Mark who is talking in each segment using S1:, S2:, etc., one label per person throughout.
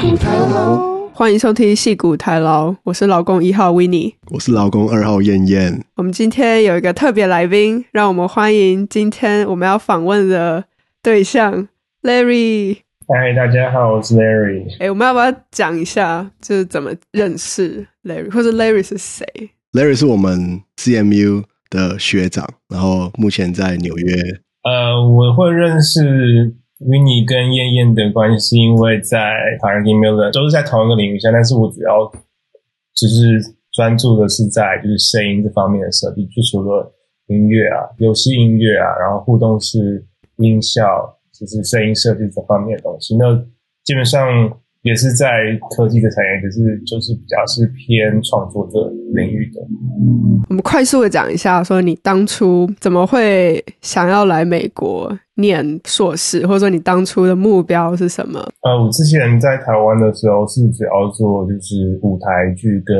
S1: 骨台劳，欢迎收听戏骨台劳，我是老公一号 Winnie，
S2: 我是老公二号燕燕。
S1: 我们今天有一个特别来宾，让我们欢迎今天我们要访问的对象 Larry。
S3: 嗨，大家好，我是 Larry。
S1: 哎，我们要不要讲一下，就是怎么认识 Larry，或者 Larry 是谁
S2: ？Larry 是我们 CMU 的学长，然后目前在纽约。
S3: 呃，我会认识。Mini 跟燕燕的关系，是因为在 Paramount 都是在同一个领域下，但是我主要只是专注的是在就是声音这方面的设计，就除了音乐啊、游戏音乐啊，然后互动式音效，就是声音设计这方面的东西，那基本上。也是在科技的产业，可是就是比较是偏创作的领域的。
S1: 我们快速的讲一下，说你当初怎么会想要来美国念硕士，或者说你当初的目标是什么？
S3: 呃，我之前在台湾的时候是主要做就是舞台剧跟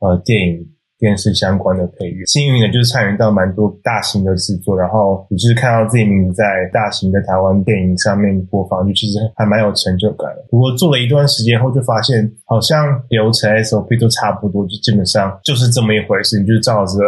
S3: 呃电影。电视相关的配乐，幸运的就是参与到蛮多大型的制作，然后也就是看到自己名字在大型的台湾电影上面播放，就其实还蛮有成就感的。不过做了一段时间后，就发现好像流程 SOP 都差不多，就基本上就是这么一回事，你就是照着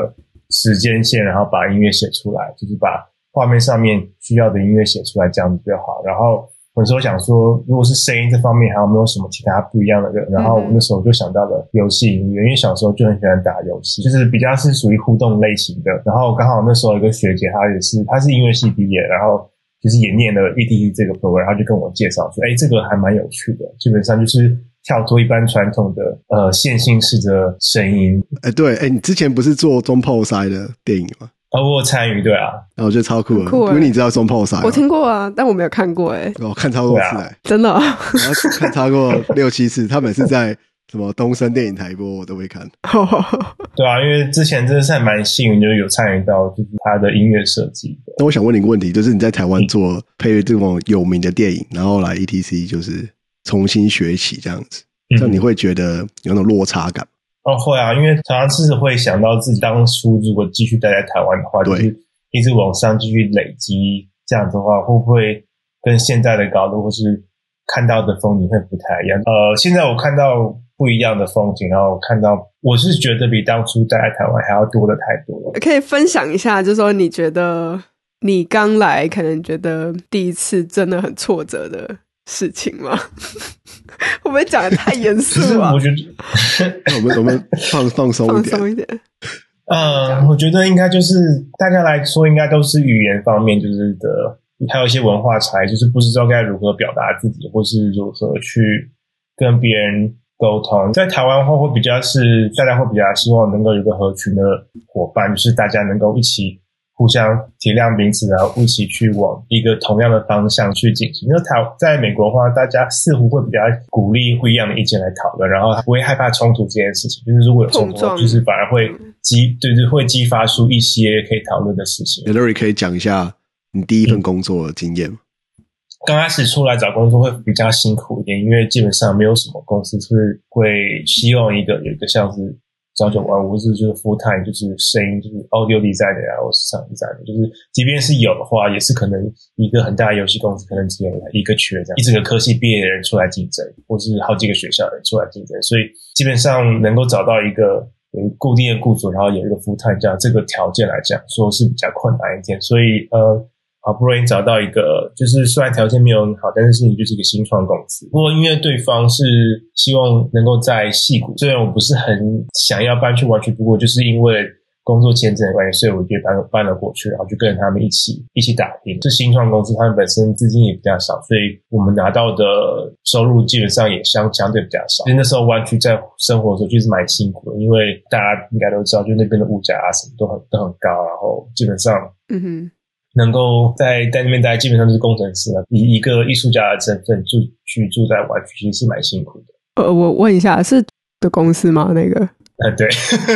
S3: 时间线，然后把音乐写出来，就是把画面上面需要的音乐写出来，这样子就好。然后。有时候想说，如果是声音这方面，还有没有什么其他不一样的人？然后我那时候就想到了游戏音乐，因为小时候就很喜欢打游戏，就是比较是属于互动类型的。然后刚好那时候有一个学姐，她也是，她是音乐系毕业，然后就是也念了 E T E 这个 program，然后就跟我介绍说，哎，这个还蛮有趣的，基本上就是跳脱一般传统的呃线性式的声音。
S2: 哎，对，哎，你之前不是做中炮塞的电影吗？
S3: 哦，我有参与，对啊，
S2: 然后我觉得超酷的，因为你知道中破塞，
S1: 我听过啊，但我没有看过，哎，
S2: 我看超多次，哎，
S1: 真的，
S2: 看超过六七次，他每次在什么东森电影台播，我都会看。
S3: 对啊，因为之前真的是还蛮幸运，就是有参与到就是他的音乐设计。
S2: 那我想问你一个问题，就是你在台湾做配乐这种有名的电影，然后来 ETC 就是重新学起这样子，这样你会觉得有那种落差感？
S3: 哦，会啊，因为常常是会想到自己当初如果继续待在台湾的话，就是一直往上继续累积，这样的话会不会跟现在的高度或是看到的风景会不太一样？呃，现在我看到不一样的风景，然后我看到我是觉得比当初待在台湾还要多的太多了。
S1: 可以分享一下，就是说你觉得你刚来可能觉得第一次真的很挫折的事情吗？会不会讲的太严肃了？
S3: 我觉得
S2: 我们我们放放松一点，
S1: 放松一点。
S3: 呃，我觉得应该就是大家来说，应该都是语言方面，就是的，还有一些文化差异，就是不知道该如何表达自己，或是如何去跟别人沟通。在台湾的话，会比较是大家会比较希望能够有个合群的伙伴，就是大家能够一起。互相体谅彼此，然后一起去往一个同样的方向去进行。因为台在美国的话，大家似乎会比较鼓励不一样的意见来讨论，然后不会害怕冲突这件事情。就是如果有冲突，就是反而会激，就是会激发出一些可以讨论的事情。
S2: Larry 可以讲一下你第一份工作的经验吗？
S3: 刚开始出来找工作会比较辛苦一点，因为基本上没有什么公司是会希望一个有一个像是。朝九晚五是就是 full time，就是声音就是 audio designer 啊，或是 sound designer，就是即便是有的话，也是可能一个很大的游戏公司可能只有一个缺这样，一整个科系毕业的人出来竞争，或是好几个学校的人出来竞争，所以基本上能够找到一个有固定的雇主，然后有一个 full time 这样这个条件来讲，说是比较困难一点，所以呃。好不容易找到一个，就是虽然条件没有很好，但是你就是一个新创公司。不过因为对方是希望能够在戏谷，虽然我不是很想要搬去湾区，不过就是因为工作签证的关系，所以我就搬搬了过去，然后就跟着他们一起一起打拼。是新创公司，他们本身资金也比较少，所以我们拿到的收入基本上也相相对比较少。所以那时候湾区在生活的时候就是蛮辛苦的，因为大家应该都知道，就那边的物价啊什么都很都很高，然后基本上，嗯哼。能够在在那边待，基本上就是工程师了。以一个艺术家的身份住去住在湾区，其实是蛮辛苦的。
S1: 呃，我问一下，是的公司吗？那个？
S3: 呃，对。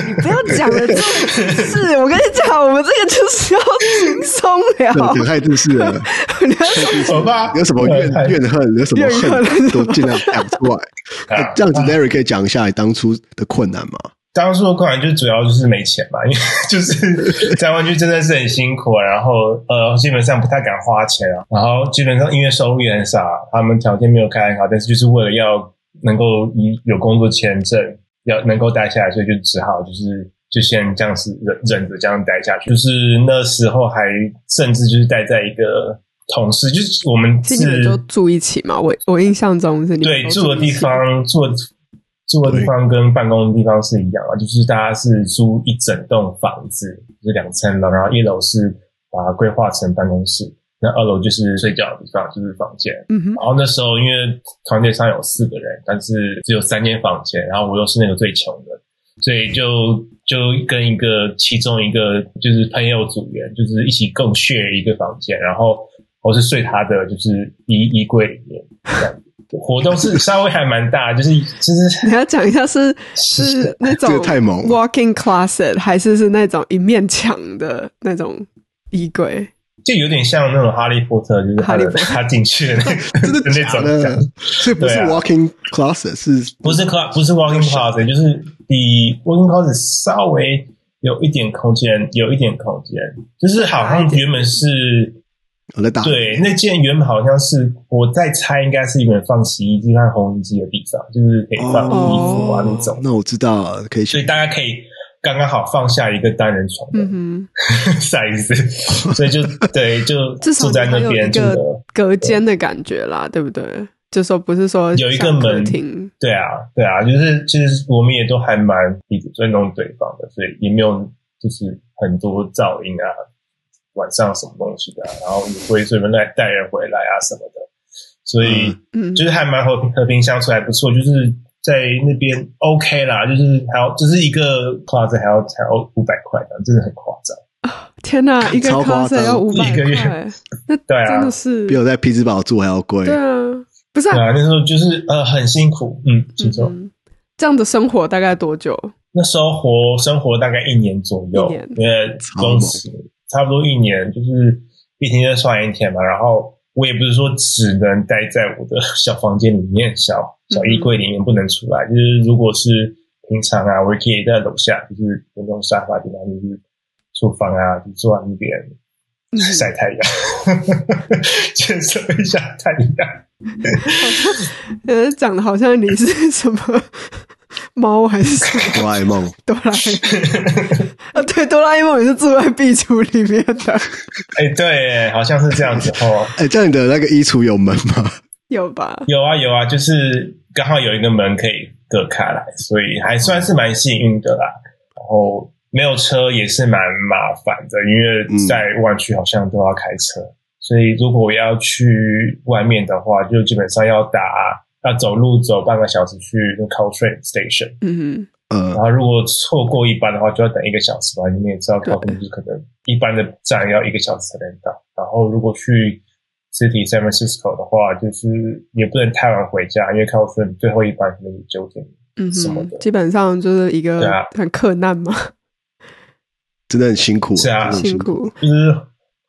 S1: 你不要讲了，这是我跟你讲，我们这个就是要轻松聊。
S2: 太正式了，
S3: 好吧？
S2: 有什么怨 怨恨？有什么恨都尽量讲出来。这样子，Larry 可以讲一下你当初的困难吗？
S3: 当初的困难就主要就是没钱嘛，因为 就是在湾区真的是很辛苦，然后呃基本上不太敢花钱啊，然后基本上因为收入也很少，他们条件没有开很好，但是就是为了要能够以有工作签证要能够待下来，所以就只好就是就先这样子忍忍着这样待下去。就是那时候还甚至就是待在一个同事，就是我们是，是你们
S1: 就住一起嘛。我我印象中是你
S3: 对住的地方住住的地方跟办公的地方是一样啊，就是大家是租一整栋房子，就是两层楼，然后一楼是把它规划成办公室。那二楼就是睡觉的地方，就是房间。嗯哼。然后那时候因为团队上有四个人，但是只有三间房间，然后我又是那个最穷的，所以就就跟一个其中一个就是朋友组员，就是一起共 share 一个房间，然后我是睡他的就是衣衣柜里面这样子。活动是 稍微还蛮大，就是就是
S1: 你要讲一下是是那种 walking closet 还是是那种一面墙的那种衣柜？
S3: 就有点像那种哈利波特，就是哈利波特。他进去的那个的 那种。的，
S2: 所以不是 walking closet，是
S3: 不是 closet 不是 walking closet，就是比 walking closet 稍微有一点空间，有一点空间，就是好像原本是
S2: 我在打，
S3: 对，那件原本好像是我在猜，应该是一个放洗衣机和烘衣机的地方，就是可以放衣服啊那种。
S2: 那我知道了，可以，
S3: 所以大家可以。刚刚好放下一个单人床的 size，所以就 对，就住在那边，就
S1: 隔间的感觉啦，对不对？就说不是说
S3: 有一个门，对啊，对啊，就是其实我们也都还蛮彼此尊重对方的，所以也没有就是很多噪音啊，晚上什么东西的，然后也不会随便带带人回来啊什么的，所以就是还蛮和平和平相处，还不错，就是。在那边 OK 啦，就是还要就是一个 closet 还要才要五百块，真的很夸张。
S1: 天哪，一个 closet 要五百块，那 对啊，真的是
S2: 比我在匹兹堡住还要贵。
S1: 对啊，不是啊，
S3: 那时候就是呃很辛苦，嗯，没错、嗯。
S1: 这样的生活大概多久？
S3: 那时候活生活大概一年左右，年因为公司差不多一年，就是一天就算一天嘛。然后我也不是说只能待在我的小房间里面小。小衣柜里面不能出来，就是如果是平常啊，我也可以在楼下，就是有那种沙发地方，就是厨房啊，就坐在那边晒太阳，接受一下太阳。
S1: 呃，长得好像你是什么猫还是什么？
S2: 哆啦 A 梦，
S1: 哆啦 A 梦啊，对，哆啦 A 梦也是住在壁橱里面的。
S3: 哎、欸，对，好像是这样子哦。
S2: 哎、欸，这样你的那个衣橱有门吗？
S1: 有吧？
S3: 有啊，有啊，就是。刚好有一个门可以隔开来，所以还算是蛮幸运的啦。然后没有车也是蛮麻烦的，因为在湾区好像都要开车，嗯、所以如果要去外面的话，就基本上要打要走路走半个小时去那 Caltrain Station。嗯嗯，然后如果错过一班的话，就要等一个小时吧。你们也知道，Caltrain 就是可能一般的站要一个小时才能到。然后如果去 City San Francisco 的话，就是也不能太晚回家，因为 Caltrain 最后一班可能九点，嗯，什么的，
S1: 基本上就是一个很克难嘛，
S2: 真的很辛苦，
S3: 是啊，
S1: 辛苦，
S3: 就是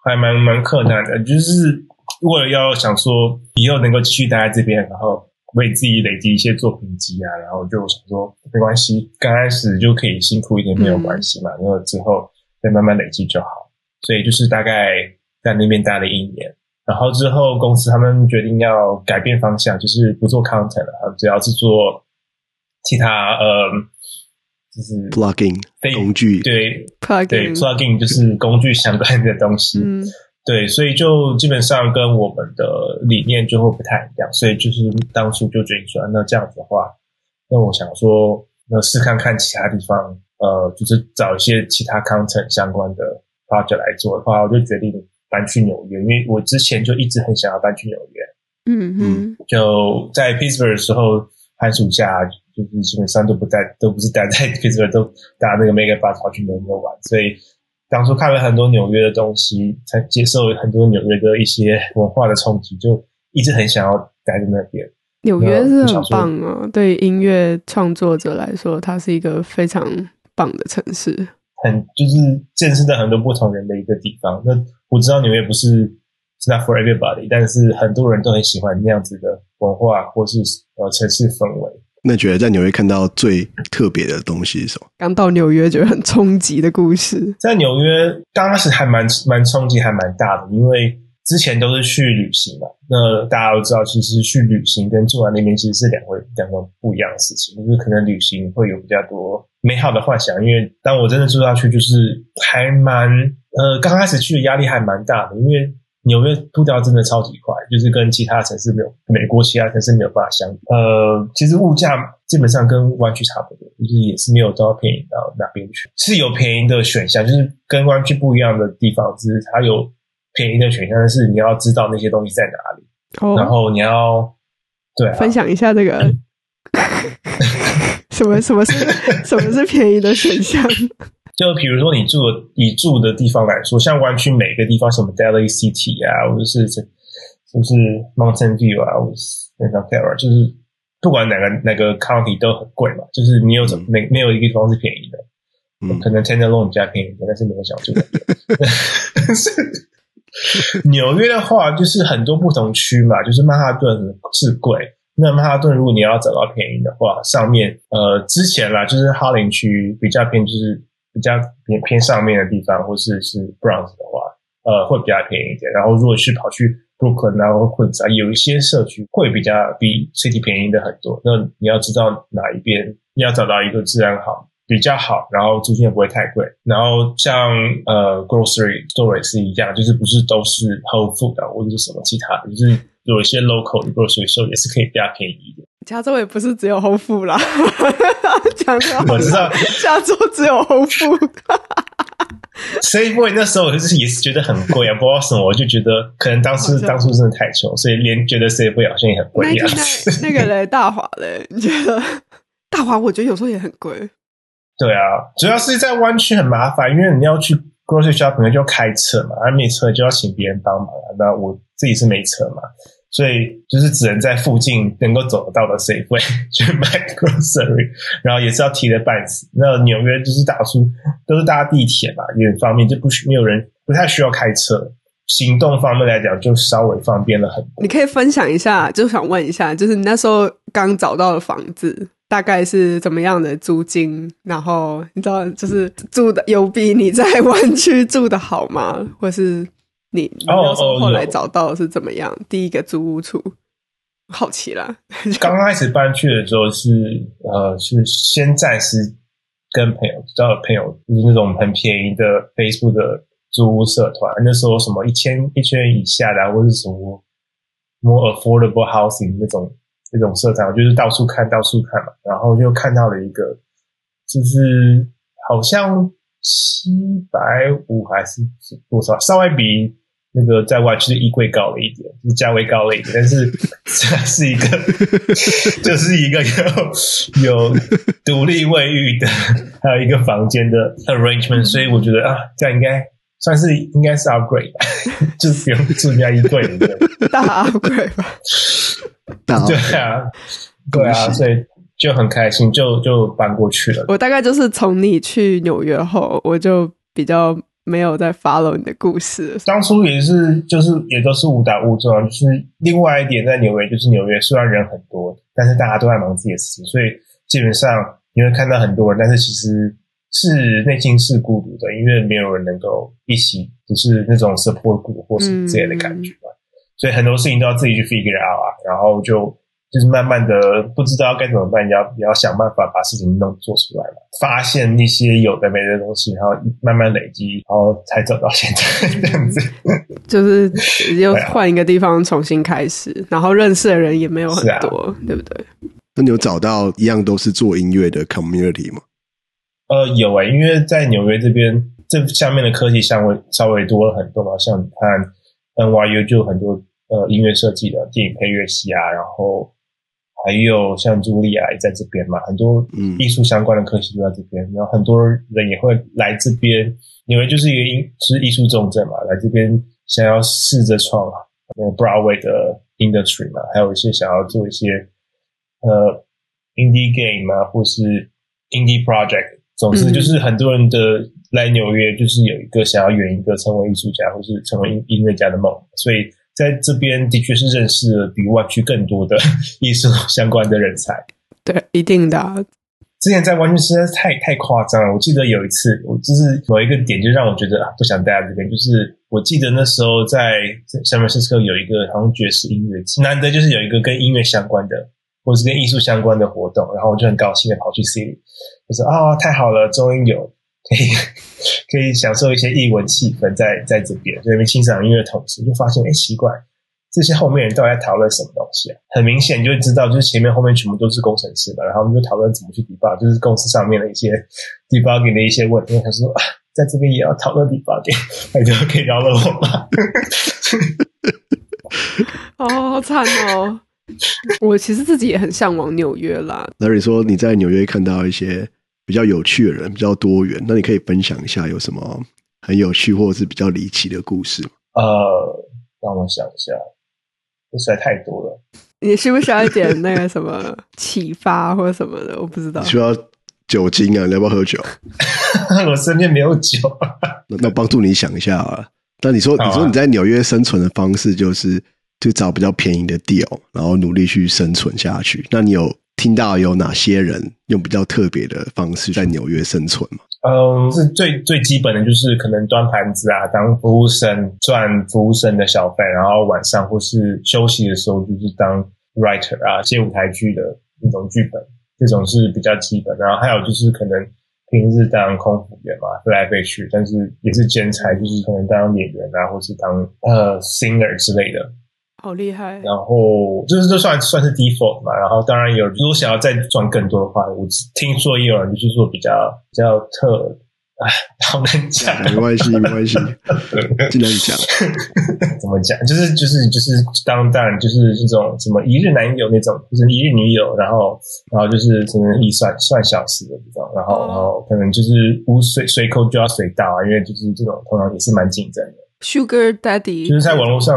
S3: 还蛮蛮克难的，就是如果要想说以后能够继续待在这边，然后为自己累积一些作品集啊，然后就想说没关系，刚开始就可以辛苦一点没有关系嘛，然后之后再慢慢累积就好，所以就是大概在那边待了一年。然后之后，公司他们决定要改变方向，就是不做 content 了，主要是做其他呃，就是
S2: plugin 工具，
S3: 对 plugin 对 plugin 就是工具相关的东西，嗯、对，所以就基本上跟我们的理念就会不太一样，所以就是当初就决定说，那这样子的话，那我想说，那试看看其他地方，呃，就是找一些其他 content 相关的 project 来做的话，我就决定。搬去纽约，因为我之前就一直很想要搬去纽约。嗯嗯，就在 Pittsburgh 的时候，寒暑假就是基本上都不在，都不是待在 Pittsburgh，都搭那个 Megabus 跑去纽约玩。所以当初看了很多纽约的东西，才接受很多纽约的一些文化的冲击，就一直很想要待在那边。
S1: 纽约是很棒啊，对音乐创作者来说，它是一个非常棒的城市。
S3: 很就是见识到很多不同人的一个地方。那我知道纽约不是 not for everybody，但是很多人都很喜欢那样子的文化或是呃城市氛围。
S2: 那觉得在纽约看到最特别的东西是什么？
S1: 刚到纽约觉得很冲击的故事。
S3: 在纽约刚开始还蛮蛮冲击，还蛮大的，因为之前都是去旅行嘛，那大家都知道，其实去旅行跟住在那边其实是两回两个不一样的事情。就是可能旅行会有比较多美好的幻想，因为当我真的住下去，就是还蛮呃，刚开始去的压力还蛮大的，因为纽约步调真的超级快，就是跟其他城市没有，美国其他城市没有办法相比。呃，其实物价基本上跟湾区差不多，就是也是没有到便宜到哪边去，是有便宜的选项，就是跟湾区不一样的地方，就是它有。便宜的选项，但是你要知道那些东西在哪里，哦、然后你要对、啊、
S1: 分享一下这个 什么什么是什么是便宜的选项？
S3: 就比如说你住的你住的地方来说，像湾区每个地方，什么 Daly City 啊，或者是就是 Mountain View 啊，或者是 Santa Clara，就是不管哪个哪个 county 都很贵嘛。就是你有怎么没没有一个地方是便宜的，嗯，可能 Tenderloin 加便宜，但是没有想住。纽约的话，就是很多不同区嘛，就是曼哈顿是贵。那曼哈顿如果你要找到便宜的话，上面呃之前啦，就是哈林区比较便宜，就是比较偏偏上面的地方，或是是 Bronx 的话，呃会比较便宜一点。然后如果去跑去 Brooklyn 然后或者有一些社区会比较比 City 便宜的很多。那你要知道哪一边，你要找到一个治安好。比较好，然后租金也不会太贵。然后像呃，grocery store 也是一样，就是不是都是 Whole Food 的，或者是什么其他的，就是有一些 local grocery store 也是可以比较便宜一点。
S1: 加州也不是只有 Whole Food 啦，讲
S3: 我知道
S1: 下周只有 Whole Food。
S3: Safeway 那时候我就是也是觉得很贵啊，不知道什么，我就觉得可能当初当初真的太穷，所以连觉得 Safeway 好像也很贵一样。
S1: 那个嘞，大华嘞，你觉得大华？我觉得有时候也很贵。
S3: 对啊，主要是在湾区很麻烦，因为你要去 grocery shopping 就要开车嘛，而没车就要请别人帮忙。啊那我自己是没车嘛，所以就是只能在附近能够走得到的 Safeway 去买 grocery，然后也是要提着半死。那纽约就是大多数都是搭地铁嘛，也很方便，就不需没有人不太需要开车，行动方面来讲就稍微方便了很多。
S1: 你可以分享一下，就想问一下，就是你那时候刚找到的房子。大概是怎么样的租金？然后你知道，就是住的有比你在湾区住的好吗？或是你那时候后来找到是怎么样？Oh, oh, 第一个租屋处，好奇啦。
S3: 刚开始搬去的时候是呃，是先暂时跟朋友交了朋友，就是那种很便宜的 Facebook 的租屋社团。那时候什么一千一千元以下的，或是什么 more affordable housing 那种。那种社团，我就是到处看到处看嘛，然后就看到了一个，就是好像七百五还是多少，稍微比那个在外区的衣柜高了一点，就是价位高了一点，但是 这是一个，就是一个有有独立卫浴的，还有一个房间的 arrangement，所以我觉得啊，这样应该算是应该是 upgrade，就是不用住人家衣柜的
S1: 大 upgrade 吧。
S3: 对啊，对啊，所以就很开心，就就搬过去了。
S1: 我大概就是从你去纽约后，我就比较没有在 follow 你的故事。
S3: 当初也是，就是也都是误打误撞。就是另外一点，在纽约，就是纽约虽然人很多，但是大家都在忙自己的事情，所以基本上你会看到很多人，但是其实是内心是孤独的，因为没有人能够一起，就是那种 support group 或是这样的感觉嘛。嗯所以很多事情都要自己去 figure out 啊，然后就就是慢慢的不知道该怎么办，要也要想办法把事情弄做出来嘛，发现一些有的没的东西，然后慢慢累积，然后才走到现在 这样子。
S1: 就是又换一个地方重新开始，啊、然后认识的人也没有很多，啊、对不对？
S2: 那你有找到一样都是做音乐的 community 吗？
S3: 呃，有诶、欸，因为在纽约这边，这下面的科技稍微稍微多了很多嘛，像你看 NYU 就很多。呃，音乐设计的电影配乐系啊，然后还有像茱莉亚也在这边嘛，很多艺术相关的科系都在这边，然后很多人也会来这边，因为就是一个音，是艺术重镇嘛，来这边想要试着创那个 Broadway 的 industry 嘛，还有一些想要做一些呃 indie game 啊，或是 indie project，总之就是很多人的来纽约就是有一个想要圆一个成为艺术家或是成为音音乐家的梦，所以。在这边的确是认识了比湾区更多的艺术相关的人才。
S1: 对，一定的。
S3: 之前在湾区实在是太太夸张了。我记得有一次，我就是某一个点就让我觉得啊，不想待在这边。就是我记得那时候在 San Francisco 有一个好像爵士音乐节，难得就是有一个跟音乐相关的，或是跟艺术相关的活动，然后我就很高兴的跑去 C 里，我说啊，太好了，终于有可以可以享受一些异文气氛在在这边，在那边欣赏音乐的同时，就发现哎，奇怪。这些后面人到底在讨论什么东西啊？很明显就知道，就是前面后面全部都是工程师嘛，然后我们就讨论怎么去 debug，就是公司上面的一些 debugging 的一些问题。他说，在这边也要讨论 debugging，那就可以饶了我吧？
S1: 哦，好惨哦！我其实自己也很向往纽约啦。
S2: 那你说你在纽约看到一些比较有趣的人，比较多元，那你可以分享一下有什么很有趣或者是比较离奇的故事吗？
S3: 呃，让我想一下。实在太多了，
S1: 你需不需要一点那个什么启发或者什么的？我不知道。
S2: 需要酒精啊？你要不要喝酒？
S3: 我身边没有酒。
S2: 那那帮助你想一下啊。那你说，啊、你说你在纽约生存的方式就是就找比较便宜的 deal，然后努力去生存下去。那你有听到有哪些人用比较特别的方式在纽约生存吗？
S3: 嗯，是最最基本的就是可能端盘子啊，当服务生赚服务生的小费，然后晚上或是休息的时候就是当 writer 啊，写舞台剧的那种剧本，这种是比较基本。然后还有就是可能平日当空服员嘛，飞来飞去，但是也是兼差，就是可能当演员啊，或是当呃 singer 之类的。
S1: 好厉害！
S3: 然后就是这算算是 default 嘛。然后当然有，如果想要再赚更多的话，我听说也有人就是说比较比较特，哎，好难讲。
S2: 没关系，没关系，尽量讲。
S3: 怎么讲？就是就是就是当当然就是这种什么一日男友那种，就是一日女友，然后然后就是可能一算算小时的这种，然后然后可能就是无随随口就要随到啊，因为就是这种通常也是蛮竞争的。
S1: Sugar Daddy
S3: 就是在网络上。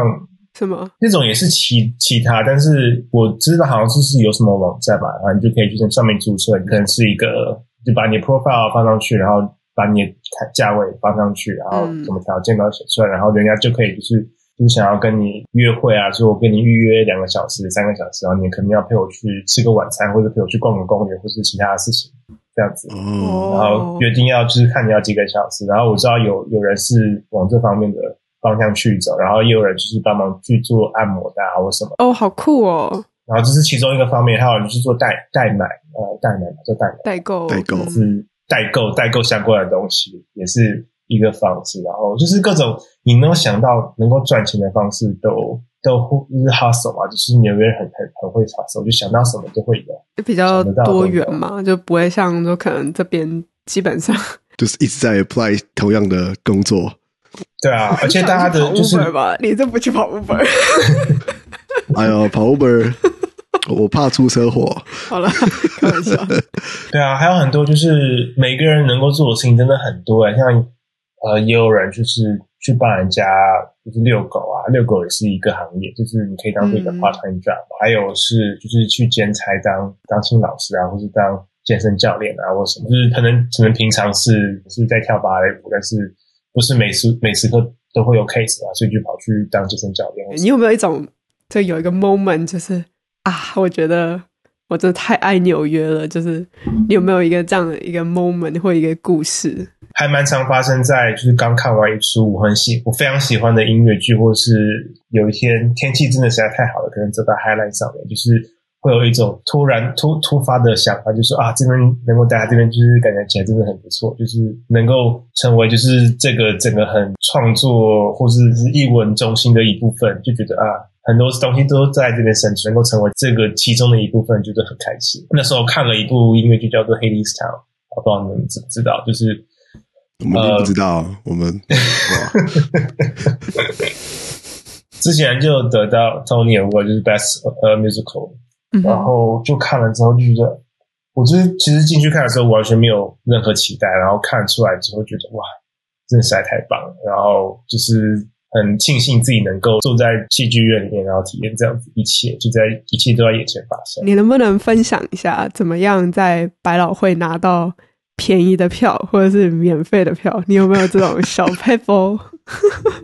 S1: 什么？
S3: 那种也是其其他，但是我知道好像是是有什么网站吧，然后你就可以去在上面注册，你可能是一个，就把你的 profile 放上去，然后把你的价位放上去，然后什么条件都写出来，然后人家就可以就是就是想要跟你约会啊，说我跟你预约两个小时、三个小时，然后你可能要陪我去吃个晚餐，或者陪我去逛个公园，或是其他的事情这样子，嗯然后约定要就是看你要几个小时，然后我知道有有人是往这方面的。方向去走，然后也有人就是帮忙去做按摩的啊，或什么。
S1: 哦，好酷哦！
S3: 然后这是其中一个方面，还有就是做代代买，呃，代买做代买。
S1: 代购，
S2: 代购。
S3: 是代购代购相关的东西，也是一个方式。然后就是各种你能够想到能够赚钱的方式都，都都就是 hustle 嘛，就是纽约人很很很会 hustle，就想到什么就会有，
S1: 就比较多元嘛，就不会像说可能这边基本上。
S2: 就是一直在 apply 同样的工作。
S3: 对啊，而且大家的就是
S1: 你这不去跑 Uber？
S2: 哎呦，跑 Uber，我怕出车祸。
S1: 好了，开玩笑。
S3: 对啊，还有很多就是每个人能够做的事情真的很多哎，像呃，也有人就是去帮人家就是遛狗啊，遛狗也是一个行业，就是你可以当这个 part time job。嗯、还有是就是去兼差当当新老师啊，或是当健身教练啊，或什么，就是可能可能平常是是在跳芭蕾舞，但是。不是每时每时刻都会有 case 啊，所以就跑去当健身教练。
S1: 你有没有一种，就有一个 moment，就是啊，我觉得我真的太爱纽约了。就是你有没有一个这样的一个 moment 或一个故事？
S3: 还蛮常发生在就是刚看完一出我很喜我非常喜欢的音乐剧，或是有一天天气真的实在太好了，可能走到 highlight 上面，就是。会有一种突然突突发的想法，就是说啊，这边能够待在这边，就是感觉起来真的很不错，就是能够成为就是这个整个很创作或是是译文中心的一部分，就觉得啊，很多东西都在这边生存，能够成为这个其中的一部分，觉得很开心。那时候看了一部音乐剧，叫做《Hadestown》，我不知道你们知不知道，就是
S2: 我们不知道，呃、我们
S3: 之前就得到 Tony Award，就是 Best 呃 Musical。然后就看了之后就觉得，我就是其实进去看的时候完全没有任何期待，然后看出来之后觉得哇，真的实在太棒了。然后就是很庆幸自己能够坐在戏剧院里面，然后体验这样子一切，就在一切都在眼前发生。
S1: 你能不能分享一下，怎么样在百老汇拿到便宜的票或者是免费的票？你有没有这种小撇步？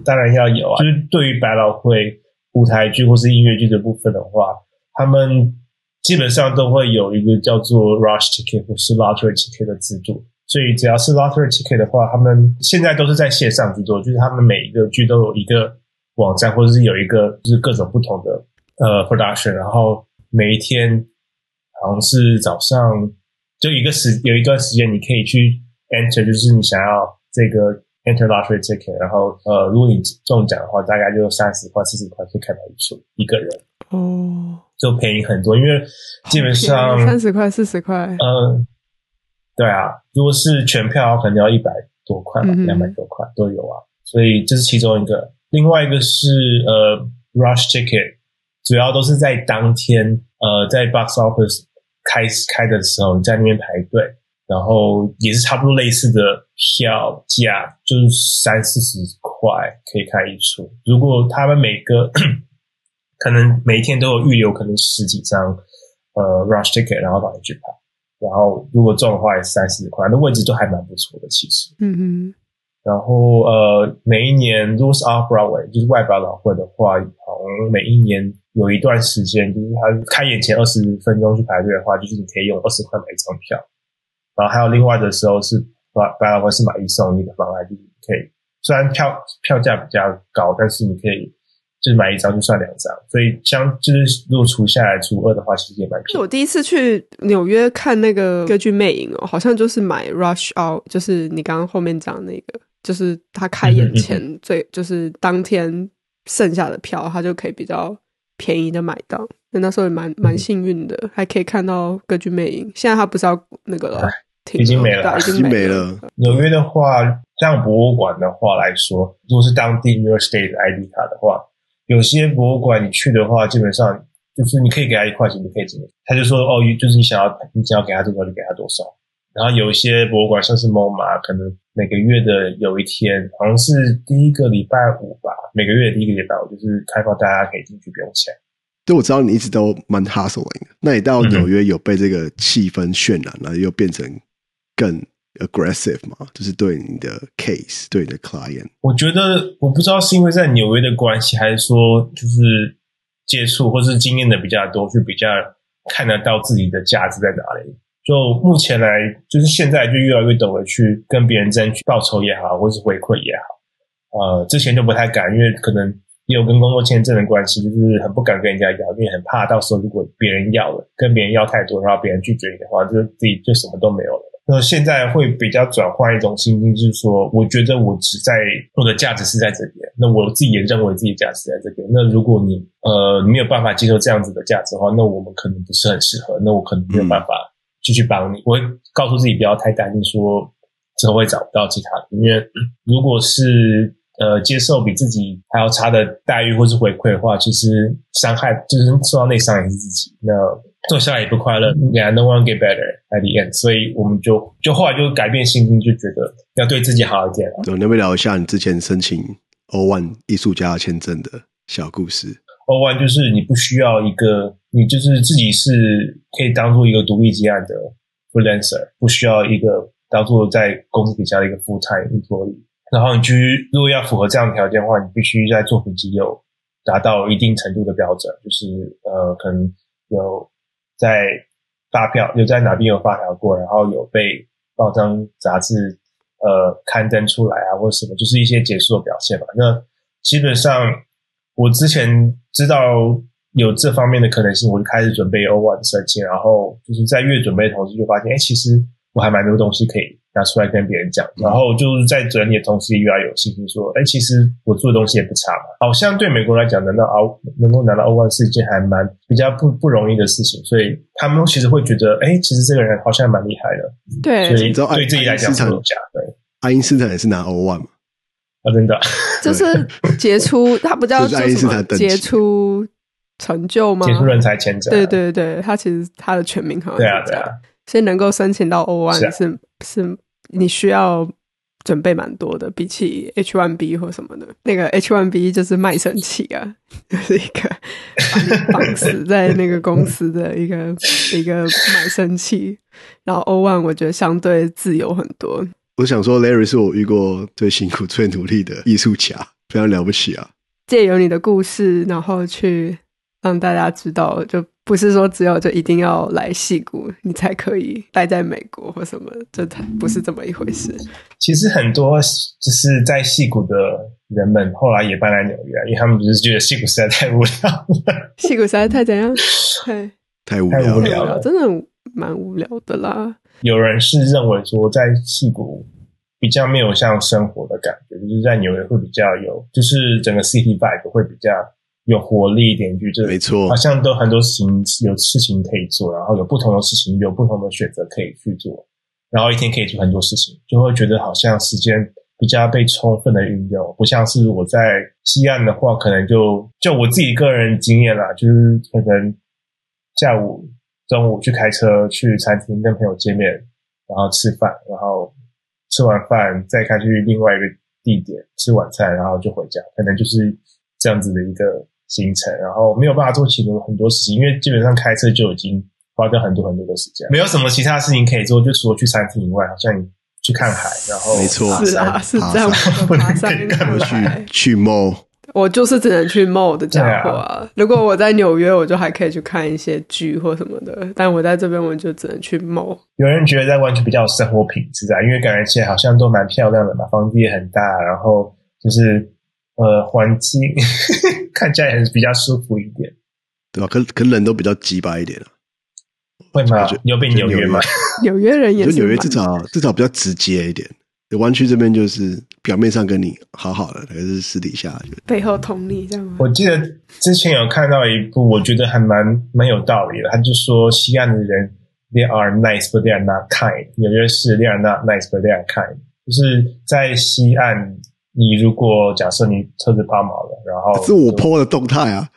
S3: 当然要有啊！就是对于百老汇舞台剧或是音乐剧的部分的话。他们基本上都会有一个叫做 rush ticket 或是 lottery ticket 的制度。所以只要是 lottery ticket 的话，他们现在都是在线上制作，就是他们每一个剧都有一个网站，或者是有一个就是各种不同的呃 production，然后每一天好像是早上就一个时有一段时间你可以去 enter，就是你想要这个。Enter lottery ticket，然后呃，如果你中奖的话，大概就三十块、四十块可以看到一出一个人
S1: 哦，
S3: 就便宜很多，因为基本上
S1: 三十块、四十块，
S3: 嗯，对啊，如果是全票可能要一百多块嘛，两百多块都有啊，所以这是其中一个。另外一个是呃，rush ticket，主要都是在当天呃，在 box office 开开的时候，你在那边排队。然后也是差不多类似的票价，就是三四十块可以看一出。如果他们每个可能每一天都有预留，可能十几张呃 rush ticket，然后让你去排。然后如果中的话，也是三四十块，那位置都还蛮不错的，其实。
S1: 嗯哼。
S3: 然后呃，每一年如果是 Off Broadway，就是外百老汇的话，好像每一年有一段时间，就是他开演前二十分钟去排队的话，就是你可以用二十块买一张票。然后还有另外的时候是百百老汇是买一送一的方案，就是可以虽然票票价比较高，但是你可以就是买一张就算两张，所以像就是如果除下来除二的话，其实也蛮便宜。
S1: 我第一次去纽约看那个歌剧魅影哦，好像就是买 Rush Hour，就是你刚刚后面讲的那个，就是他开演前最、嗯、就是当天剩下的票，他就可以比较便宜的买到。那那时候也蛮蛮幸运的，还可以看到歌剧魅影。现在他不是要那个了。
S3: 已经没了，
S1: 已经没了。
S3: 纽约的话，像博物馆的话来说，如果是当地 New York State 的 ID 卡的话，有些博物馆你去的话，基本上就是你可以给他一块钱，你可以怎么。他就说哦，就是你想要，你想要给他多少就给他多少。然后有一些博物馆，像是 MoMA，可能每个月的有一天，好像是第一个礼拜五吧，每个月的第一个礼拜五就是开放大家可以进去，不用钱。
S2: 对，我知道你一直都蛮 hustling 的。那你到纽约有被这个气氛渲染了，然后又变成？更 aggressive 嘛，就是对你的 case，对你的 client。
S3: 我觉得我不知道是因为在纽约的关系，还是说就是接触或是经验的比较多，就比较看得到自己的价值在哪里。就目前来，就是现在就越来越懂得去跟别人争取报酬也好，或是回馈也好。呃，之前就不太敢，因为可能也有跟工作签证的关系，就是很不敢跟人家要，因为很怕到时候如果别人要了，跟别人要太多，然后别人拒绝你的话，就自己就什么都没有了。那现在会比较转换一种心境，就是说，我觉得我只在我的价值是在这边，那我自己也认为自己价值在这边。那如果你呃你没有办法接受这样子的价值的话，那我们可能不是很适合，那我可能没有办法继续帮你。嗯、我会告诉自己不要太担心，说之后会找不到其他的，因为 如果是呃接受比自己还要差的待遇或是回馈的话，其实伤害就是受到内伤也是自己。那。做下来也不快乐，Yeah，no one get better at the end，所以我们就就后来就改变心境，就觉得要对自己好一点了。
S2: 我能不能聊一下你之前申请 O1 艺术家签证的小故事
S3: ？O1 就是你不需要一个，你就是自己是可以当做一个独立接案的 freelancer，不需要一个当做在公司底下的一个 full time employee。然后你去如果要符合这样的条件的话，你必须在作品集有达到一定程度的标准，就是呃，可能有。在发票有在哪边有发票过，然后有被报章杂志呃刊登出来啊，或者什么，就是一些解说的表现嘛。那基本上我之前知道有这方面的可能性，我就开始准备 O1 的申请，然后就是在越准备的同时就发现，哎，其实我还蛮多东西可以。拿出来跟别人讲，然后就是在整理的同时，也越来越有信心说：“哎，其实我做的东西也不差嘛。”好像对美国来讲，能到 O 能够拿到 O1 是一件还蛮比较不不容易的事情，所以他们其实会觉得：“哎，其实这个人好像蛮厉害的。”
S1: 对，
S3: 所以对自己来讲是有价。对，
S2: 爱因斯坦也是拿 O1 嘛？
S3: 啊，真的，
S1: 就是杰出，他不叫爱因斯坦杰出成就吗？
S3: 杰出人才签证。
S1: 对对对，他其实他的全名好像
S3: 对啊对啊，
S1: 所以能够申请到 O1 是是。你需要准备蛮多的，比起 H one B 或什么的。那个 H one B 就是卖身契啊，就是一个绑死在那个公司的一个 一个卖身契。然后 O1 我觉得相对自由很多。
S2: 我想说，Larry 是我遇过最辛苦、最努力的艺术家，非常了不起啊！
S1: 借由你的故事，然后去让大家知道，就不是说只有就一定要来戏谷，你才可以待在美国或什么，这它不是这么一回事。
S3: 其实很多就是在戏谷的人们后来也搬来纽约，因为他们就是觉得戏谷实在太无聊了。
S1: 戏谷实在太怎样？太
S2: 太无聊了，
S3: 太无聊了，
S1: 真的蛮无聊的啦。
S3: 有人是认为说，在戏谷比较没有像生活的感觉，就是在纽约会比较有，就是整个 city vibe 会比较。有活力一点，就
S2: 没错，
S3: 好像都很多事情有事情可以做，然后有不同的事情，有不同的选择可以去做，然后一天可以做很多事情，就会觉得好像时间比较被充分的运用，不像是我在西岸的话，可能就就我自己个人经验啦，就是可能下午、中午去开车去餐厅跟朋友见面，然后吃饭，然后吃完饭再开去另外一个地点吃晚餐，然后就回家，可能就是这样子的一个。行程，然后没有办法做其他很多事情，因为基本上开车就已经花掉很多很多的时间，没有什么其他事情可以做，就除了去餐厅以外，好像你去看海，然后
S2: 没错，
S1: 是啊，是这样，
S3: 不能干嘛
S2: 去去 mall，
S1: 我就是只能去 mall 的家伙啊。
S3: 啊
S1: 如果我在纽约，我就还可以去看一些剧或什么的，但我在这边，我就只能去 mall。
S3: 有人觉得在湾区比较有生活品质啊，因为感觉起来好像都蛮漂亮的嘛，房子也很大，然后就是。呃，环境 看起来还是比较舒服一点，
S2: 对吧？可可人都比较直白一点了，
S3: 会吗？有被纽约吗？
S1: 纽约人也是，
S2: 纽约至少至少比较直接一点。湾区这边就是表面上跟你好好的，可是私底下就
S1: 背后捅你，这样吗？
S3: 我记得之前有看到一部，我觉得还蛮蛮有道理的。他就说，西岸的人 they are nice but they are not kind，纽约是 they are not nice but they are kind，就是在西岸。你如果假设你车子抛锚了，然后
S2: 是我 po 的动态啊，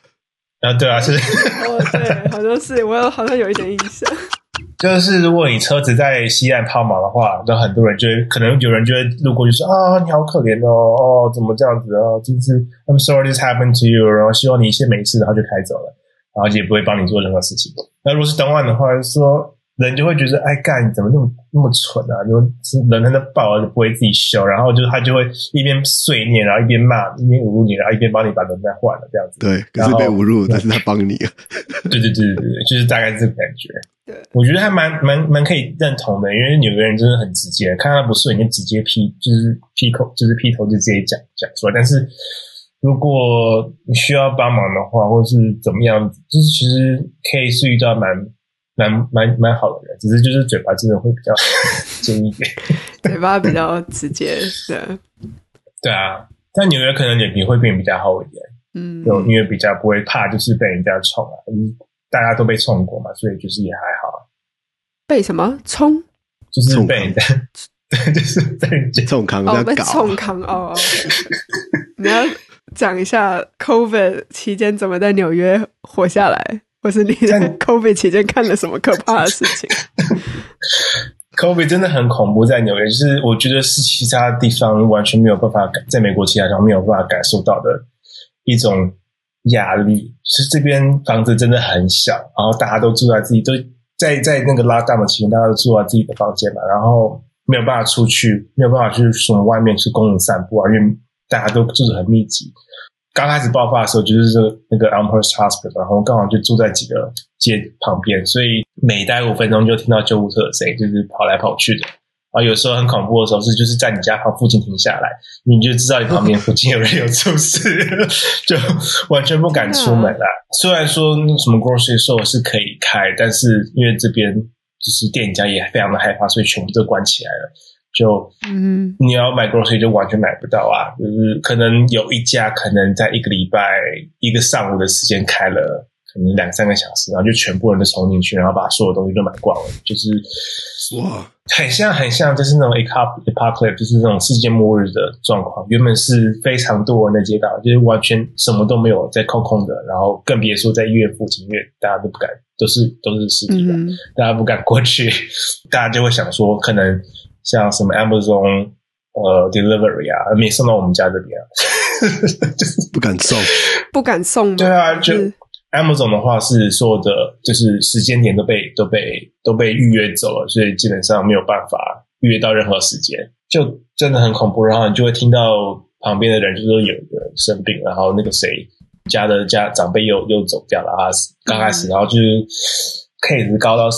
S3: 啊对啊是，
S1: 哦对，好像是我有好像有一点印象，
S3: 就是如果你车子在西岸抛锚的话，那很多人就会可能有人就会路过就说啊你好可怜哦哦怎么这样子哦，就是 I'm sorry this happened to you，然后希望你一切没事，然后就开走了，然后也不会帮你做任何事情。那如果是东岸的话，就说。人就会觉得，哎，干，你怎么那么那么蠢啊？就是人他的爆了，就不会自己修，然后就是他就会一边碎念，然后一边骂，一边侮辱你，然后一边帮你把轮胎换了，这样子。
S2: 对，可是被侮辱，但是他帮你。
S3: 对对对对对，就是大概是这个感觉。
S1: 对，
S3: 我觉得还蛮蛮蛮可以认同的，因为纽约人真的很直接，看他不顺眼就直接劈，就是劈口，就是劈头就直接讲讲出来。但是如果你需要帮忙的话，或者是怎么样，就是其实可以是遇到蛮。蛮蛮蛮好的人，只是就是嘴巴真的会比较 尖一点，
S1: 嘴巴比较直接，对。
S3: 对啊，但纽约可能脸皮会变比较厚一点，嗯，就因为比较不会怕，就是被人家冲啊，大家都被冲过嘛，所以就是也还好。
S1: 被什么冲？
S3: 就是被人家，对，就是被人家
S2: 冲康，
S1: 哦，被冲康哦。你要讲一下 COVID 期间怎么在纽约活下来？或是你在 COVID 期间看了什么可怕的事情？
S3: COVID 真的很恐怖，在纽约，就是我觉得是其他地方完全没有办法感，在美国其他地方没有办法感受到的一种压力。是这边房子真的很小，然后大家都住在自己，都在在那个 lockdown 的期间，大家都住在自己的房间嘛，然后没有办法出去，没有办法去什么外面去公园散步啊，因为大家都住的很密集。刚开始爆发的时候，就是这个那个 Elmhurst Hospital，然后刚好就住在几个街旁边，所以每待五分钟就听到救护车的声音，就是跑来跑去的。然后有时候很恐怖的时候，是就是在你家旁附近停下来，你就知道你旁边附近有人有出事，就完全不敢出门了。虽然说什么 grocery store 是可以开，但是因为这边就是店家也非常的害怕，所以全部都关起来了。就嗯，你要买 grocery 就完全买不到啊！就是可能有一家可能在一个礼拜一个上午的时间开了，可能两三个小时，然后就全部人都冲进去，然后把所有东西都买光了。就是哇，很像很像，就是那种 apocalypse，就是那种世界末日的状况。原本是非常多人的街道，就是完全什么都没有，在空空的，然后更别说在医院附近，因为大家都不敢，都是都是尸体的，嗯、大家不敢过去，大家就会想说可能。像什么 Amazon 呃 Delivery 啊，没送到我们家这边啊，
S2: 就是不敢送，
S1: 不敢送。
S3: 对啊，就 Amazon 的话是所有的，就是时间点都被都被都被预约走了，所以基本上没有办法预约到任何时间，就真的很恐怖。然后你就会听到旁边的人就说有一个人生病，然后那个谁家的家长辈又又走掉了啊，刚开始，然后就是 case 高到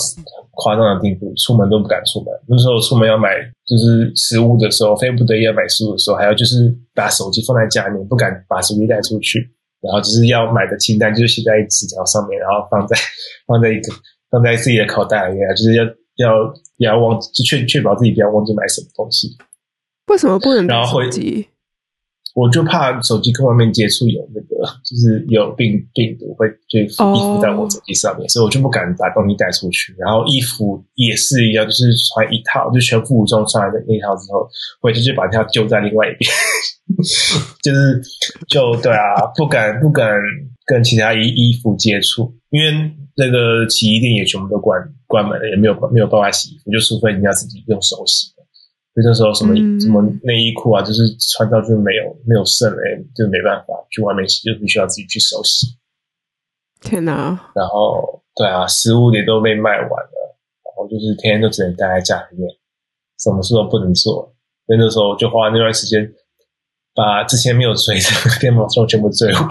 S3: 夸张的地步，出门都不敢出门。那时候出门要买就是食物的时候，非不得已要买食物的时候，还要就是把手机放在家里面，不敢把手机带出去。然后就是要买的清单，就是写在纸条上面，然后放在放在一个放在自己的口袋里面，就是要要要忘记，确确保自己不要忘记买什么东西。
S1: 为什么不能带手机？
S3: 我就怕手机跟外面接触有那个，就是有病病毒会就依附在我手机上面，oh. 所以我就不敢把东西带出去。然后衣服也是一样，就是穿一套，就全副武装穿来的那一套之后，回去就把它丢在另外一边，就是就对啊，不敢不敢跟其他衣衣服接触，因为那个洗衣店也全部都关关门了，也没有没有办法洗衣服，就除非你要自己用手洗。那时候什么、嗯、什么内衣裤啊，就是穿到就没有没有剩了，就没办法去外面洗，就必须要自己去手洗。
S1: 天哪！
S3: 然后对啊，食物也都被卖完了，然后就是天天都只能待在家里面，什么事都不能做。所以那时候就花那段时间，把之前没有追的 《Game of Thrones》全部追完了。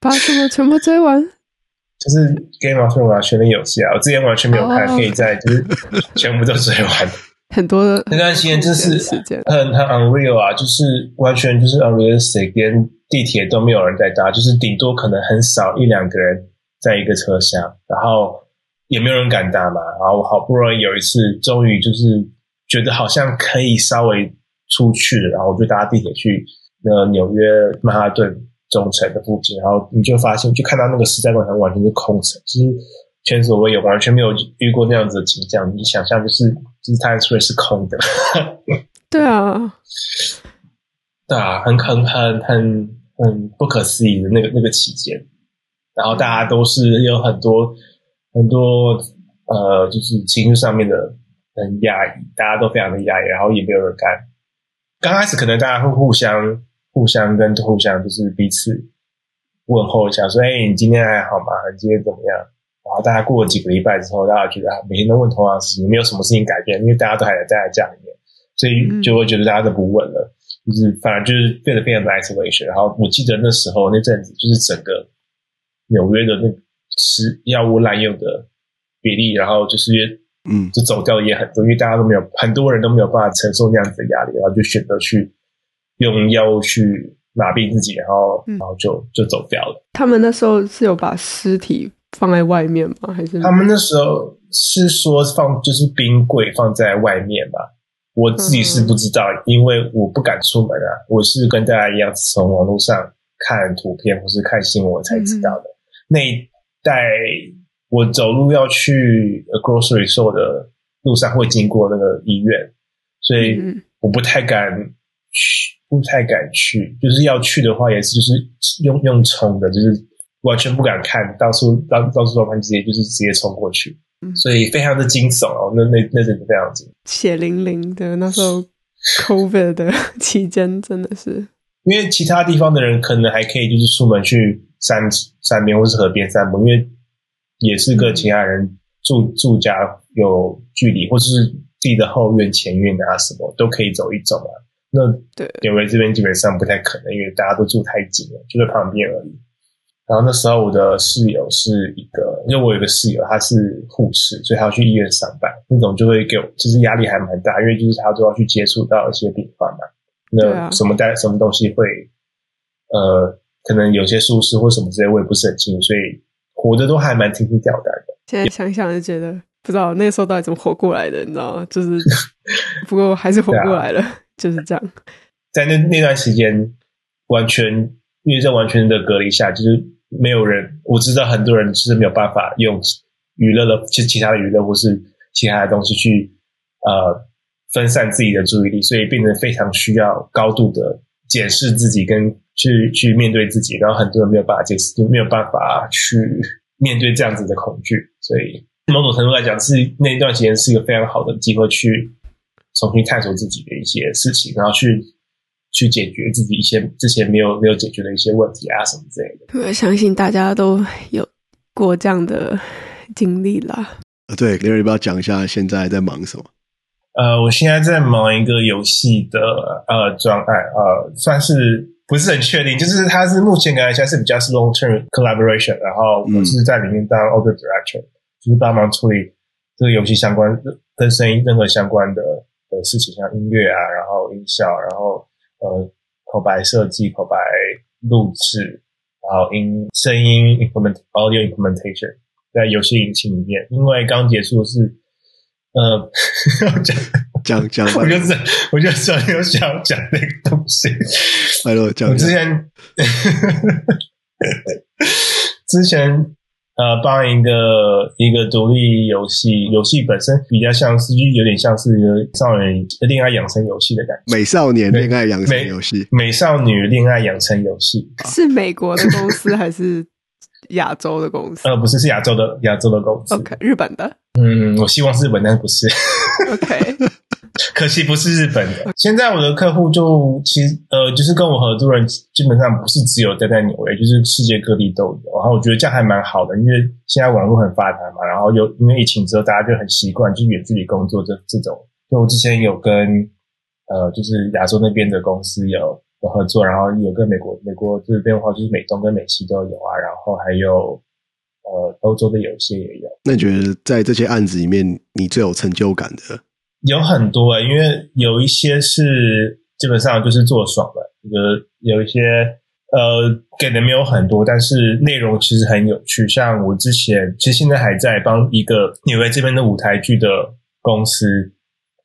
S1: 把什么全部追完？
S3: 就是《Game of Thrones》啊，权力游戏啊，我之前完全没有看，可以在就是全部都追完。
S1: 很多的
S3: 那段时间就是很很 unreal 啊，就是完全就是 unrealistic，连地铁都没有人在搭，就是顶多可能很少一两个人在一个车厢，然后也没有人敢搭嘛。然后我好不容易有一次，终于就是觉得好像可以稍微出去了，然后我就搭地铁去那个纽约曼哈顿中城的附近，然后你就发现，就看到那个时代广场完全是空城，就是前所未有，完全没有遇过那样子的景象。你想象就是。就是它出来是空的，
S1: 对啊，
S3: 对啊，很很很很很不可思议的那个那个期间，然后大家都是有很多很多呃，就是情绪上面的很压抑，大家都非常的压抑，然后也没有人干。刚开始可能大家会互相互相跟互相就是彼此问候一下，说：“哎，你今天还好吗？你今天怎么样？”然后大家过了几个礼拜之后，大家觉得每天都问同样的事情，没有什么事情改变，因为大家都还在在家里面，所以就会觉得大家都不问了，就是反而就是变得非常的 isolation。然后我记得那时候那阵子，就是整个纽约的那吃药物滥用的比例，然后就是嗯，就走掉的也很多，因为大家都没有很多人都没有办法承受那样子的压力，然后就选择去用药物去麻痹自己，然后然后就就走掉了。
S1: 他们那时候是有把尸体。放在外面吗？还是
S3: 他们那时候是说放就是冰柜放在外面吧？我自己是不知道，嗯、因为我不敢出门啊。我是跟大家一样，从网络上看图片或是看新闻才知道的。嗯、那一带我走路要去 grocery store 的路上会经过那个医院，所以我不太敢去，不太敢去。就是要去的话，也是就是用用冲的，就是。完全不敢看，到处到到处都看，直接就是直接冲过去，嗯、所以非常的惊悚哦。那那那阵子非常惊，
S1: 血淋淋的。那时候 COVID 的期间真的是，
S3: 因为其他地方的人可能还可以，就是出门去山山边或是河边散步，因为也是跟其他人住住家有距离，或是自己的后院前院啊什么都可以走一走啊。那对纽约这边基本上不太可能，因为大家都住太近了，就在旁边而已。然后那时候我的室友是一个，因为我有个室友他是护士，所以他要去医院上班，那种就会给我，其实压力还蛮大，因为就是他都要去接触到一些病患嘛。那什么带什么东西会，呃，可能有些疏失或什么之类，我也不是很清楚，所以活的都还蛮提心吊胆的。
S1: 现在想想就觉得不知道那个时候到底怎么活过来的，你知道吗？就是不过还是活过来了，啊、就是这样。
S3: 在那那段时间，完全因为在完全的隔离下，就是。没有人，我知道很多人是没有办法用娱乐的，其其他的娱乐或是其他的东西去呃分散自己的注意力，所以变得非常需要高度的检视自己跟去去面对自己，然后很多人没有办法解释，就没有办法去面对这样子的恐惧，所以某种程度来讲，是那一段时间是一个非常好的机会去重新探索自己的一些事情，然后去。去解决自己一些之前没有没有解决的一些问题啊，什么之类的。
S1: 我相信大家都有过这样的经历啦。
S2: 呃，对，Larry，要不要讲一下现在在忙什么？
S3: 呃，我现在在忙一个游戏的呃专案，呃，算是不是很确定，就是它是目前看起来是比较是 long term collaboration，然后我是在里面当 audio director，、嗯、就是帮忙处理这个游戏相关跟声音任何相关的的事情，像音乐啊，然后音效，然后呃口白设计、口白录制，然后音声音 implement audio implementation。在游戏引擎里面，因为刚结束是，呃，
S2: 讲讲讲，
S3: 我就是我就想有想讲那个东西，
S2: 来了讲。
S3: 我之前 之前呃，帮一个一个独立游戏，游戏本身比较像是，有点像是一个少年恋爱养成游戏的感觉，
S2: 美少年恋爱养成游戏，
S3: 美少女恋爱养成游戏，
S1: 是美国的公司还是？亚洲的公司？
S3: 呃，不是，是亚洲的亚洲的公司。
S1: OK，日本的。
S3: 嗯，我希望是日本，但是不是。
S1: OK，
S3: 可惜不是日本的。现在我的客户就其实呃，就是跟我合作人基本上不是只有在在纽约，就是世界各地都有。然后我觉得这样还蛮好的，因为现在网络很发达嘛。然后有因为疫情之后，大家就很习惯就远距离工作这这种。就我之前有跟呃，就是亚洲那边的公司有。合作，然后有跟美国，美国这边的话就是美东跟美西都有啊，然后还有呃欧洲的有一些也有。
S2: 那你觉得在这些案子里面，你最有成就感的？
S3: 有很多啊，因为有一些是基本上就是做爽了，有有一些呃给的没有很多，但是内容其实很有趣。像我之前其实现在还在帮一个纽约这边的舞台剧的公司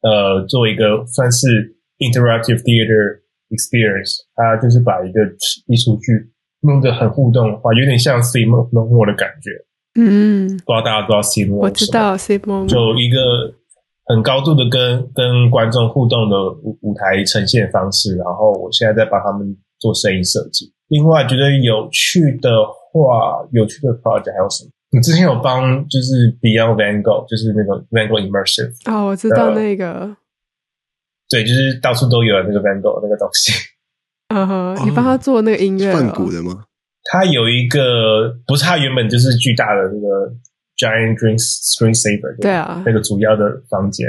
S3: 呃做一个算是 interactive theater。Experience，它就是把一个艺术剧弄得很互动化，有点像 Steve Momo 的感觉。
S1: 嗯，
S3: 不知道大家知道 Steve Momo
S1: 我知道 Steve Momo
S3: 就一个很高度的跟跟观众互动的舞舞台呈现方式。然后我现在在帮他们做声音设计。另外，觉得有趣的话，有趣的 project 还有什么？你之前有帮就是 Beyond Van Gogh，就是那个 Van Gogh Immersive。
S1: 哦，我知道那个。
S3: 对，就是到处都有那个 Van Gogh 那个东西。
S1: 嗯哼，你帮他做那个音乐，哦，
S2: 梵谷的吗？
S3: 他有一个，不是他原本就是巨大的那个 Giant Dream Screen Saver，
S1: 对啊，
S3: 那个主要的房间。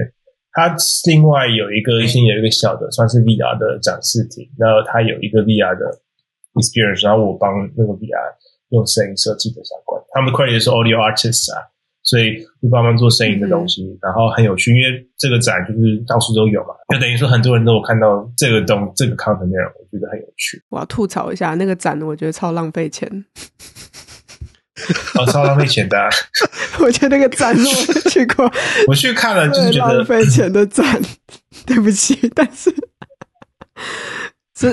S3: 它另外有一个，先有一个小的，算是 VR 的展示厅。然后它有一个 VR 的 experience，然后我帮那个 VR 用声音设计的相关。他们的 credit 是 Audio Artists 啊。所以会帮忙做声音的东西，嗯，然后很有趣，因为这个展就是到处都有嘛，就等于说很多人都有看到这个东这个 content 内容，我觉得很有趣。
S1: 我要吐槽一下那个展，我觉得超浪费钱。
S3: 哦，超浪费钱的，啊！
S1: 我觉得那个展我去过，
S3: 我去看了就是觉得
S1: 浪费钱的展，对不起，但是。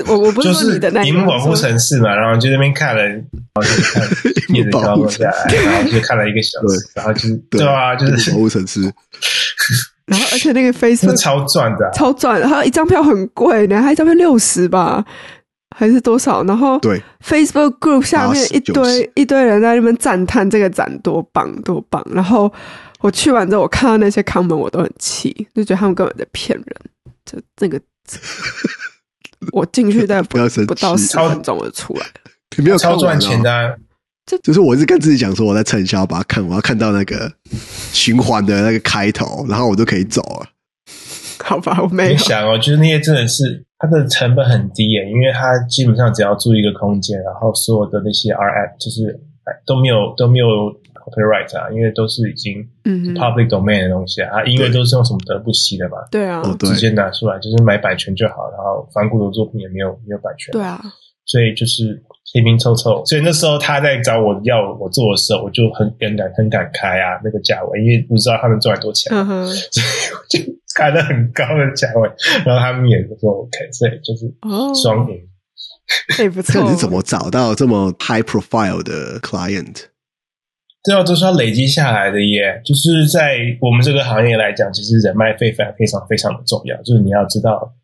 S1: 我我不是说你的那
S3: 萤幕保护城市嘛，然后就那边看了，然后就看叶子飘落下来，然后就看了一个小时，然后就是对啊，就是
S2: 保护城市。
S1: 然后而且那个 Facebook
S3: 超赚的，
S1: 超赚，然后一张票很贵，然后还一张票六十吧，还是多少？然后对 Facebook Group 下面一堆一堆人在那边赞叹这个展多棒多棒。然后我去完之后，我看到那些 comment 我都很气，就觉得他们根本在骗人，就那个。我进去但不要不到十分钟就出来了，
S2: 你没有超
S3: 赚钱的、啊，
S2: 就就是我一直跟自己讲说，我在趁销把它看，我要看到那个循环的那个开头，然后我就可以走了。
S1: 好吧，我没有
S3: 想哦，就是那些真的是它的成本很低耶，因为它基本上只要租一个空间，然后所有的那些 RF 就是都没有都没有 copyright 啊，因为都是已经 public domain 的东西啊，嗯、音乐都是用什么德布西的嘛，
S1: 对啊，
S3: 直接拿出来就是买版权就好，然后反骨的作品也没有没有版权，
S1: 对啊，
S3: 所以就是拼拼凑凑，所以那时候他在找我要我做的时候，我就很很感很感慨啊，那个价位，因为不知道他们赚多少钱，嗯、所以我就开了很高的价位，然后他们也说 OK，所以就是双赢。哦
S1: 也不错。
S2: 你是怎么找到这么 high profile 的 client？
S3: 对啊都是要累积下来的耶。就是在我们这个行业来讲，其实人脉非常非常非常的重要。就是你要知道，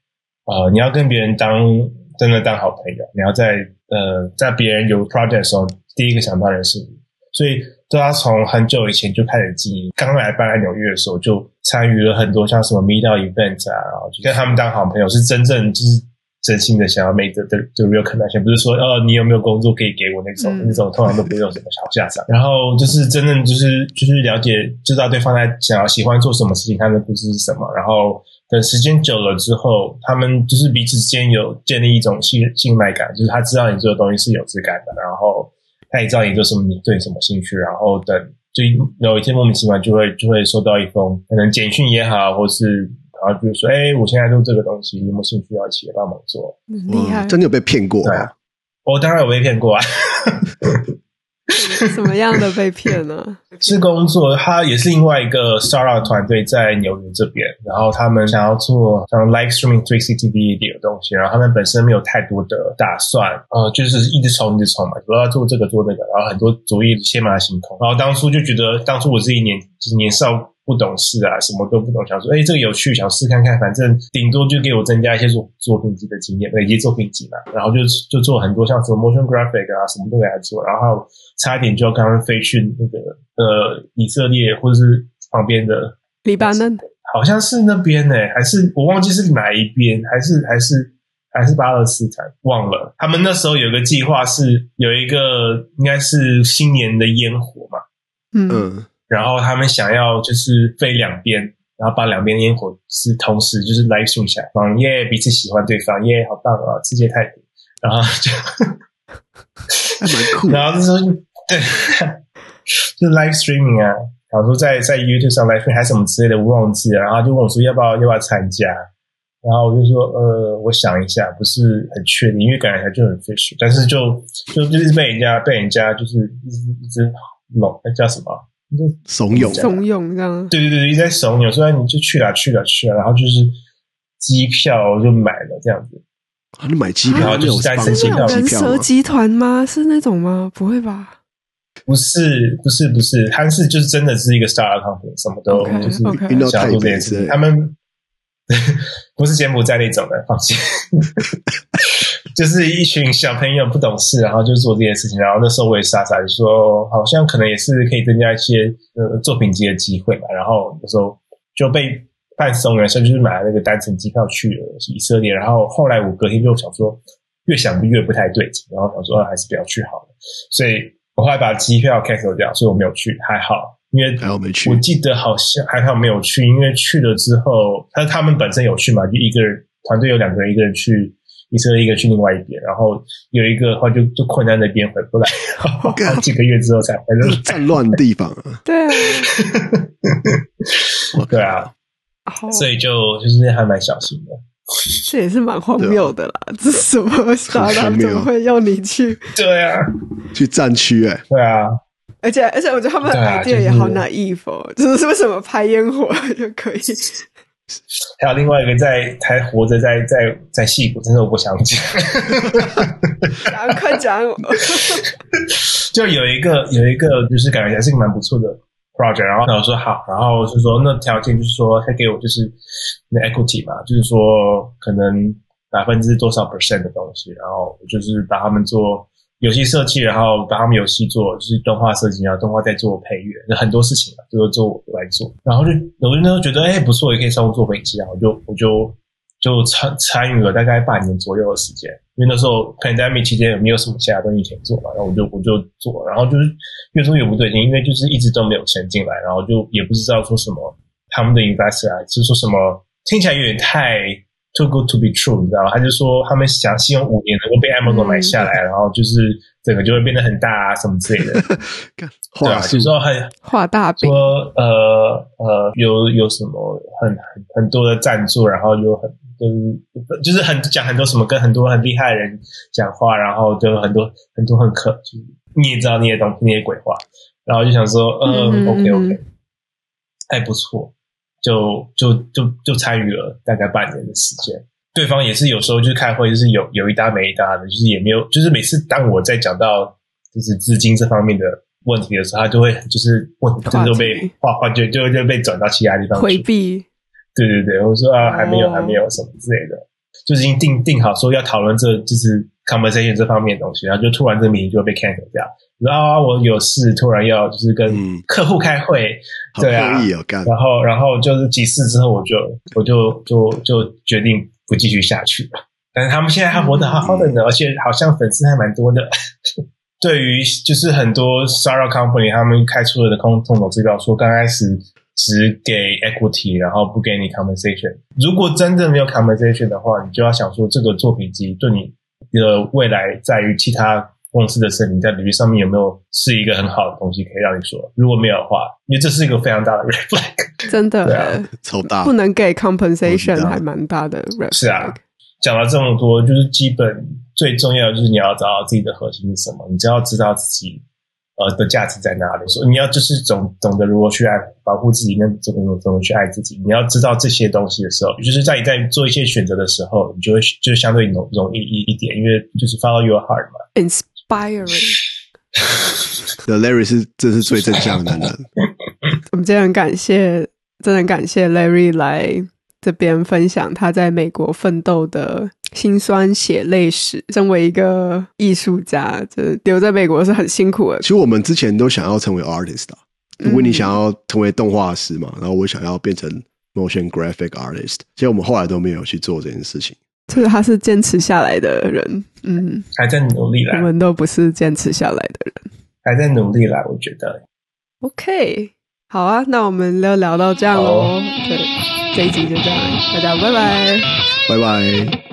S3: 呃，你要跟别人当真的当好朋友，你要在呃在别人有 project 的时候，第一个想到的是你。所以都他从很久以前就开始经营。刚来搬来纽约的时候，就参与了很多像什么 meetup event 啊，就跟他们当好朋友，是真正就是。真心的想要 make the the real connection，不是说哦，你有没有工作可以给我那种、嗯、那种，通常都不会有什么好下场。然后就是真正就是就是了解，知道对方在想要喜欢做什么事情，他的故事是什么，然后等时间久了之后，他们就是彼此之间有建立一种信信赖感，就是他知道你做的东西是有质感的，然后他也知道你做什么，你对什么兴趣，然后等就有一天莫名其妙就会就会收到一封可能简讯也好，或是然后就说，哎，我现在做这个东西，你有没有兴趣要一起帮忙做？
S1: 厉害！
S2: 真的有被骗过啊？
S3: 我当然有被骗过啊。
S1: 什么样的被骗呢？
S3: 是工作，他也是另外一个 startup 团队在纽约这边，然后他们想要做像 live streaming 360 video 的东西，然后他们本身没有太多的打算，呃，就是一直冲一直冲嘛，主要做这个做那个，然后很多主意先马行空，然后当初就觉得，当初我自己年就是年少。不懂事啊，什么都不懂，想说，哎，这个有趣，想试看看，反正顶多就给我增加一些作作品集的经验，累积作品集嘛。然后就就做很多像什么 motion graphic 啊，什么都给他做。然后差一点就要刚刚飞去那个呃以色列或者是旁边的
S1: 黎巴嫩，
S3: 好像是那边呢，还是我忘记是哪一边，还是还是还是巴勒斯坦，忘了。他们那时候有个计划是有一个应该是新年的烟火嘛，
S1: 嗯。嗯
S3: 然后他们想要就是飞两边，然后把两边烟火是同时就是 live stream 起来，放耶彼此喜欢对方耶，好棒啊，世界太平，然后就
S2: 还蛮酷。
S3: 然后就说对，就 live streaming 啊，然后说在在 YouTube 上 live streaming 还是什么之类的，我忘记了。然后就问我说要不要要不要参加，然后我就说呃，我想一下，不是很确定，因为感觉还就很 fish，但是就就就是被人家被人家就是一直一直拢，那叫什么？
S2: 就怂恿，
S1: 怂恿这样。
S3: 对对对，一直在怂恿，所以你就去了，去了，去了，然后就是机票就买了这样子。
S2: 啊，你买机票，
S3: 然后就是单程机票，
S1: 人蛇集团吗？是那种吗？不会吧？
S3: 不是，不是，不是，他是就是真的是一个 startup company，什么都
S1: okay,
S3: 就是
S1: 想
S3: 要做这件事。他们 不是柬埔寨那种的，放心。就是一群小朋友不懂事，然后就做这件事情。然后那时候我也傻傻的说，好像可能也是可以增加一些呃作品集的机会嘛。然后那时候就被半怂人生，就是买了那个单程机票去了以色列。然后后来我隔天就想说，越想越不太对劲，然后想说还是不要去好了。所以我后来把机票 cancel 掉，所以我没有去，还好，因为
S2: 还好没去。
S3: 我记得好像还好没有去，因为去了之后，他他们本身有去嘛，就一个人团队有两个人，一个人去。一车一个去另外一边，然后有一个的话就就困在那边回不来，好几个月之后才回来。
S2: 战乱的地方啊，
S1: 对。啊，
S3: 对啊，所以就就是还蛮小心的。
S1: 这也是蛮荒谬的啦，这什么傻大怎么会要你去？
S3: 对啊，
S2: 去战区哎，
S3: 对啊，
S1: 而且而且我觉得他们的 idea 也好 naive 哦，就是为什么拍烟火就可以？
S3: 还有另外一个在还活着在在在戏骨，但是我不想讲。
S1: 讲快讲！
S3: 就有一个有一个就是感觉还是个蛮不错的 project，然后我说好，然后就说那条件就是说他给我就是那 equity 嘛，就是说可能百分之多少 percent 的东西，然后就是把他们做。游戏设计，然后把他们游戏做，就是动画设计，然后动画再做配乐，很多事情嘛，就是做我来做。然后就有的人都觉得，哎，不错，也可以稍微做分析啊。我就我就就参参与了大概半年左右的时间，因为那时候 pandemic 期间也没有什么其他东西可以做嘛，然后我就我就做，然后就是越做越不对劲，因为就是一直都没有钱进来，然后就也不知道说什么他们的 investor 啊，是说什么听起来有点太。Too good to be true，你知道吗？他就说他们想希望五年能够被 Amazon 买下来，嗯、然后就是整个就会变得很大啊，什么之类的。对啊，就说很
S1: 画大饼，
S3: 说呃呃有有什么很很很多的赞助，然后有很就是就是很讲很多什么跟很多很厉害的人讲话，然后就很多很多很可就是你也知道那些东西那些鬼话，然后就想说嗯，嗯 OK OK 还不错。就就就就参与了大概半年的时间，对方也是有时候就是开会，就是有有一搭没一搭的，就是也没有，就是每次当我在讲到就是资金这方面的问题的时候，他就会就是问题就被话话就就就被转到其他地方
S1: 回避。对
S3: 对对，我说啊，还没有还没有什么之类的，就是已经定定好说要讨论这就是 conversation 这方面的东西，然后就突然这名就被 cancel 掉。然后、啊、我有事，突然要就是跟客户开会，嗯、对啊，然后然后就是几次之后，我就我就就就决定不继续下去了。但是他们现在还活得好好的呢，嗯、而且好像粉丝还蛮多的。对于就是很多 startup company 他们开出了的空空头支票，说刚开始只给 equity，然后不给你 compensation。如果真的没有 compensation 的话，你就要想说这个作品集对你的未来在于其他公司的申请，在履历上面有没有是一个很好的东西可以让你说？如果没有的话，因为这是一个非常大的 red flag，
S1: 真的，
S3: 对啊，
S2: 超大，
S1: 不能给 compensation 还蛮大的 red flag。
S3: 是啊，讲了这么多，就是基本最重要的就是你要找到自己的核心是什么，你只要知道自己。呃，的价值在哪里？所以你要就是懂懂得如何去爱保护自己，那怎么怎么去爱自己？你要知道这些东西的时候，就是在你在做一些选择的时候，你就会就相对容容易一一点，因为就是 follow your heart 嘛。
S1: Inspiring。
S2: The Larry 是这是最正向的男人。
S1: 我们真的很感谢，真的很感谢 Larry 来这边分享他在美国奋斗的。辛酸血泪史。身为一个艺术家，就是留在美国是很辛苦的。
S2: 其实我们之前都想要成为 artist 啊。如果你想要成为动画师嘛，然后我想要变成 motion graphic artist，其实我们后来都没有去做这件事情。
S1: 就是他是坚持下来的人，嗯，
S3: 还在努力啦。
S1: 我们都不是坚持下来的人，
S3: 还在努力啦。我觉得。
S1: OK，好啊，那我们就聊到这样喽。对，这一集就这样，大家拜拜，
S2: 拜拜。